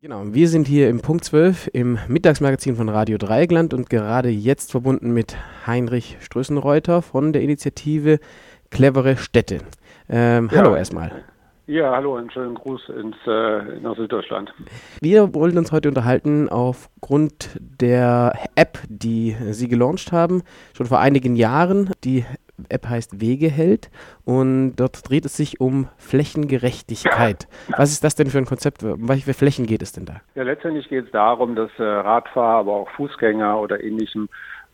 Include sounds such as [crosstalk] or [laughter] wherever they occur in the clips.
Genau, wir sind hier im Punkt 12 im Mittagsmagazin von Radio Dreigland und gerade jetzt verbunden mit Heinrich Strössenreuter von der Initiative Clevere Städte. Ähm, ja. Hallo erstmal. Ja, hallo, einen schönen Gruß ins, äh, nach Süddeutschland. Wir wollen uns heute unterhalten aufgrund der App, die Sie gelauncht haben, schon vor einigen Jahren. Die App heißt Wegeheld und dort dreht es sich um Flächengerechtigkeit. Was ist das denn für ein Konzept? Um welche Flächen geht es denn da? Ja, letztendlich geht es darum, dass äh, Radfahrer, aber auch Fußgänger oder ähnlichem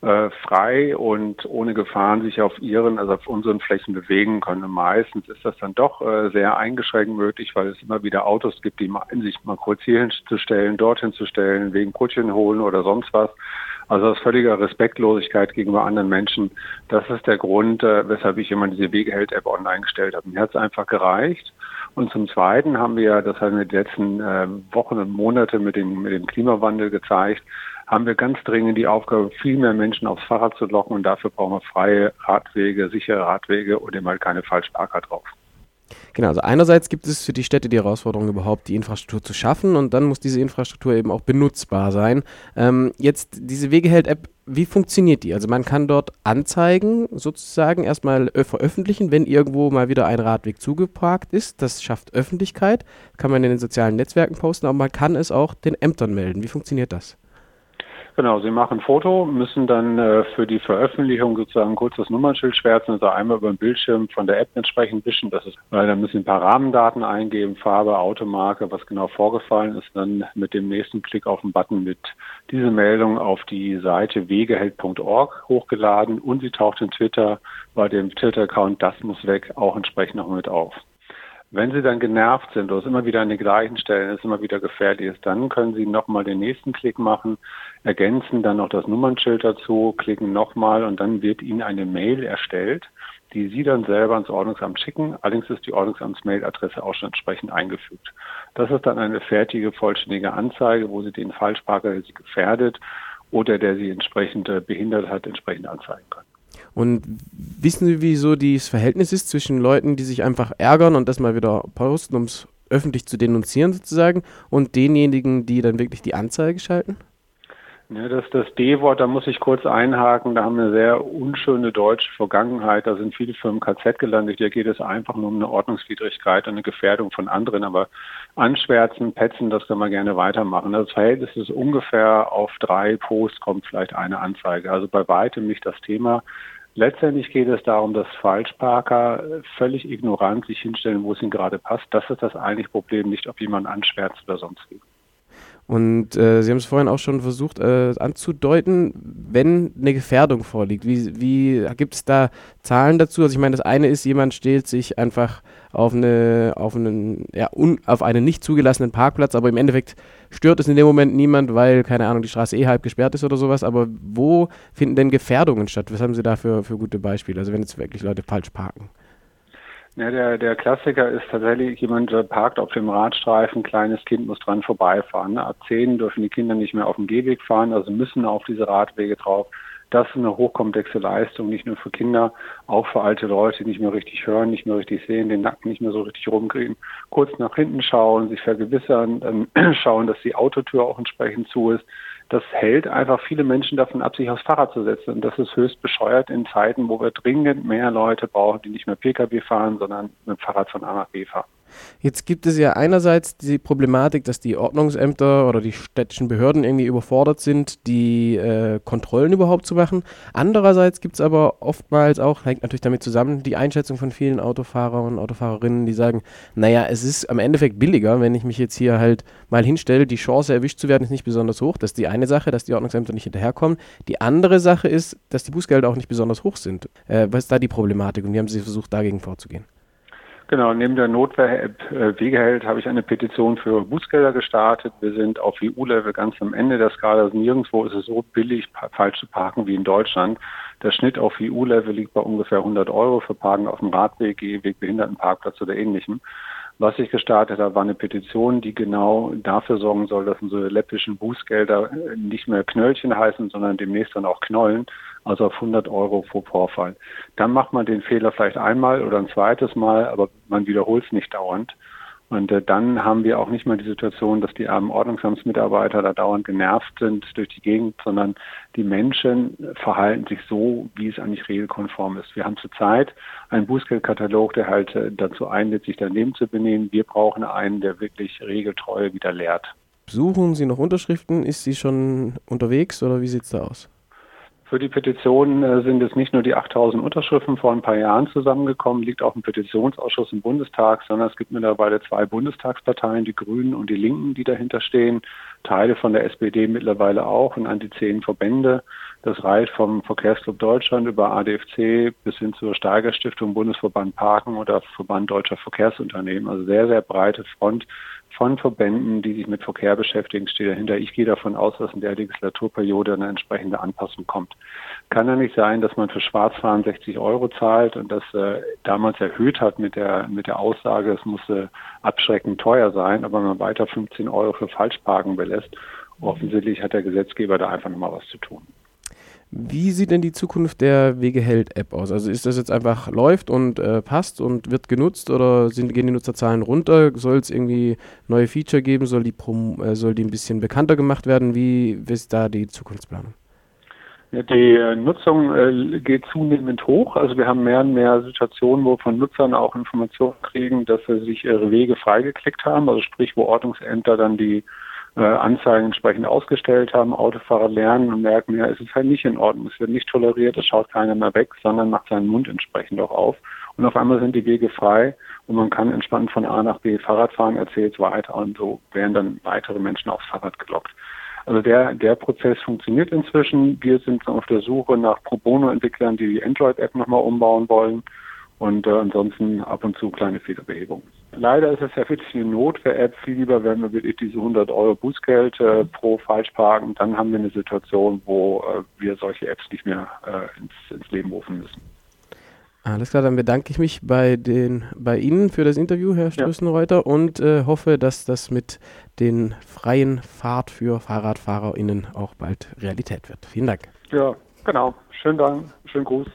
äh, frei und ohne Gefahren sich auf ihren, also auf unseren Flächen bewegen können. Meistens ist das dann doch äh, sehr eingeschränkt möglich, weil es immer wieder Autos gibt, die meinen, sich mal kurz hierhin zu stellen, dorthin zu stellen, wegen Brötchen holen oder sonst was. Also aus völliger Respektlosigkeit gegenüber anderen Menschen. Das ist der Grund, äh, weshalb ich immer diese Wegeheld-App online gestellt habe. Mir hat es einfach gereicht. Und zum Zweiten haben wir, das haben wir die letzten äh, Wochen und Monate mit dem, mit dem Klimawandel gezeigt, haben wir ganz dringend die Aufgabe, viel mehr Menschen aufs Fahrrad zu locken. Und dafür brauchen wir freie Radwege, sichere Radwege und eben halt keine Falschparker drauf. Genau, also einerseits gibt es für die Städte die Herausforderung, überhaupt die Infrastruktur zu schaffen und dann muss diese Infrastruktur eben auch benutzbar sein. Ähm, jetzt diese Wegeheld-App, wie funktioniert die? Also man kann dort Anzeigen sozusagen erstmal veröffentlichen, wenn irgendwo mal wieder ein Radweg zugeparkt ist. Das schafft Öffentlichkeit, kann man in den sozialen Netzwerken posten, aber man kann es auch den Ämtern melden. Wie funktioniert das? Genau, Sie machen ein Foto, müssen dann äh, für die Veröffentlichung sozusagen kurz das Nummernschild schwärzen, also einmal über den Bildschirm von der App entsprechend wischen, das ist, weil dann müssen Sie ein paar Rahmendaten eingeben, Farbe, Automarke, was genau vorgefallen ist, dann mit dem nächsten Klick auf den Button mit diese Meldung auf die Seite wegeheld.org hochgeladen und sie taucht in Twitter bei dem Twitter-Account Das muss weg auch entsprechend noch mit auf. Wenn Sie dann genervt sind oder es immer wieder an den gleichen Stellen es immer wieder gefährlich ist, dann können Sie nochmal den nächsten Klick machen, ergänzen dann noch das Nummernschild dazu, klicken nochmal und dann wird Ihnen eine Mail erstellt, die Sie dann selber ans Ordnungsamt schicken. Allerdings ist die Ordnungsamtsmailadresse auch schon entsprechend eingefügt. Das ist dann eine fertige, vollständige Anzeige, wo Sie den Falschparker, der Sie gefährdet oder der Sie entsprechend äh, behindert hat, entsprechend anzeigen können. Und wissen Sie, wieso dieses Verhältnis ist zwischen Leuten, die sich einfach ärgern und das mal wieder posten, um es öffentlich zu denunzieren sozusagen, und denjenigen, die dann wirklich die Anzeige schalten? Ja, das, das D-Wort, da muss ich kurz einhaken. Da haben wir eine sehr unschöne deutsche Vergangenheit. Da sind viele Firmen KZ gelandet. Hier geht es einfach nur um eine Ordnungswidrigkeit und eine Gefährdung von anderen. Aber anschwärzen, petzen, das können wir gerne weitermachen. Das Verhältnis ist ungefähr auf drei Posts kommt vielleicht eine Anzeige. Also bei weitem nicht das Thema. Letztendlich geht es darum, dass Falschparker völlig ignorant sich hinstellen, wo es ihnen gerade passt. Das ist das eigentliche Problem, nicht ob jemand anschwärzt oder sonst wie. Und äh, Sie haben es vorhin auch schon versucht äh, anzudeuten, wenn eine Gefährdung vorliegt. Wie, wie gibt es da Zahlen dazu? Also ich meine, das eine ist, jemand stellt sich einfach auf eine auf einen ja, un, auf einen nicht zugelassenen Parkplatz, aber im Endeffekt stört es in dem Moment niemand, weil keine Ahnung die Straße eh halb gesperrt ist oder sowas. Aber wo finden denn Gefährdungen statt? Was haben Sie da für, für gute Beispiele? Also wenn jetzt wirklich Leute falsch parken? Ja, der, der Klassiker ist tatsächlich, jemand parkt auf dem Radstreifen, kleines Kind muss dran vorbeifahren. Ab zehn dürfen die Kinder nicht mehr auf dem Gehweg fahren, also müssen auf diese Radwege drauf. Das ist eine hochkomplexe Leistung, nicht nur für Kinder, auch für alte Leute, die nicht mehr richtig hören, nicht mehr richtig sehen, den Nacken nicht mehr so richtig rumkriegen. Kurz nach hinten schauen, sich vergewissern, [clears throat] schauen, dass die Autotür auch entsprechend zu ist das hält einfach viele Menschen davon ab, sich aufs Fahrrad zu setzen. Und das ist höchst bescheuert in Zeiten, wo wir dringend mehr Leute brauchen, die nicht mehr Pkw fahren, sondern mit dem Fahrrad von A nach B fahren. Jetzt gibt es ja einerseits die Problematik, dass die Ordnungsämter oder die städtischen Behörden irgendwie überfordert sind, die äh, Kontrollen überhaupt zu machen. Andererseits gibt es aber oftmals auch, hängt natürlich damit zusammen, die Einschätzung von vielen Autofahrern und Autofahrerinnen, die sagen, naja, es ist am Endeffekt billiger, wenn ich mich jetzt hier halt mal hinstelle. Die Chance, erwischt zu werden, ist nicht besonders hoch. Das ist die eine Sache, dass die Ordnungsämter nicht hinterherkommen. Die andere Sache ist, dass die Bußgelder auch nicht besonders hoch sind. Äh, was ist da die Problematik und wie haben Sie versucht, dagegen vorzugehen? Genau, neben der Notwehr-App äh, Wegeheld habe ich eine Petition für Bußgelder gestartet. Wir sind auf EU-Level ganz am Ende der Skala. Also nirgendwo ist es so billig, falsch zu parken wie in Deutschland. Der Schnitt auf EU-Level liegt bei ungefähr 100 Euro für Parken auf dem Radweg, Gehweg, Behindertenparkplatz oder ähnlichem. Was ich gestartet habe, war eine Petition, die genau dafür sorgen soll, dass unsere läppischen Bußgelder nicht mehr Knöllchen heißen, sondern demnächst dann auch Knollen, also auf 100 Euro pro Vorfall. Dann macht man den Fehler vielleicht einmal oder ein zweites Mal, aber man wiederholt es nicht dauernd. Und äh, dann haben wir auch nicht mal die Situation, dass die armen Ordnungsamtsmitarbeiter da dauernd genervt sind durch die Gegend, sondern die Menschen verhalten sich so, wie es eigentlich regelkonform ist. Wir haben zurzeit einen Bußgeldkatalog, der halt äh, dazu einlädt, sich daneben zu benehmen. Wir brauchen einen, der wirklich Regeltreue wieder lehrt. Suchen Sie noch Unterschriften? Ist sie schon unterwegs oder wie sieht es da aus? Für die Petition äh, sind es nicht nur die 8000 Unterschriften vor ein paar Jahren zusammengekommen, liegt auch ein Petitionsausschuss im Bundestag, sondern es gibt mittlerweile zwei Bundestagsparteien, die Grünen und die Linken, die dahinter stehen, Teile von der SPD mittlerweile auch und an die zehn Verbände. Das reicht vom Verkehrsclub Deutschland über ADFC bis hin zur Steigerstiftung Bundesverband Parken oder Verband Deutscher Verkehrsunternehmen. Also sehr, sehr breite Front von Verbänden, die sich mit Verkehr beschäftigen, steht dahinter. Ich gehe davon aus, dass in der Legislaturperiode eine entsprechende Anpassung kommt. Kann ja nicht sein, dass man für Schwarzfahren 60 Euro zahlt und das äh, damals erhöht hat mit der, mit der Aussage, es musste abschreckend teuer sein, aber man weiter 15 Euro für Falschparken belässt. Offensichtlich hat der Gesetzgeber da einfach nochmal was zu tun. Wie sieht denn die Zukunft der Wegeheld-App aus? Also ist das jetzt einfach läuft und äh, passt und wird genutzt oder sind, gehen die Nutzerzahlen runter? Soll es irgendwie neue Feature geben? Soll die, Prom äh, soll die ein bisschen bekannter gemacht werden? Wie, wie ist da die Zukunftsplanung? Die äh, Nutzung äh, geht zunehmend hoch. Also wir haben mehr und mehr Situationen, wo von Nutzern auch Informationen kriegen, dass sie sich ihre Wege freigeklickt haben. Also sprich, wo Ordnungsämter dann die äh, Anzeigen entsprechend ausgestellt haben, Autofahrer lernen und merken, ja, es ist halt nicht in Ordnung, es wird nicht toleriert, es schaut keiner mehr weg, sondern macht seinen Mund entsprechend auch auf. Und auf einmal sind die Wege frei und man kann entspannt von A nach B Fahrrad fahren, erzählt weiter und so werden dann weitere Menschen aufs Fahrrad gelockt. Also der, der Prozess funktioniert inzwischen. Wir sind auf der Suche nach Pro Bono-Entwicklern, die die Android-App nochmal umbauen wollen und äh, ansonsten ab und zu kleine Fehlerbehebungen. Leider ist es ja wirklich eine Notwehr-App. Viel lieber wenn wir wirklich diese 100 Euro Bußgeld äh, pro Falschparken. Dann haben wir eine Situation, wo äh, wir solche Apps nicht mehr äh, ins, ins, Leben rufen müssen. Alles klar, dann bedanke ich mich bei, den, bei Ihnen für das Interview, Herr Strößenreuter, ja. und äh, hoffe, dass das mit den freien Fahrt für FahrradfahrerInnen auch bald Realität wird. Vielen Dank. Ja, genau. Schönen Dank. Schönen Gruß.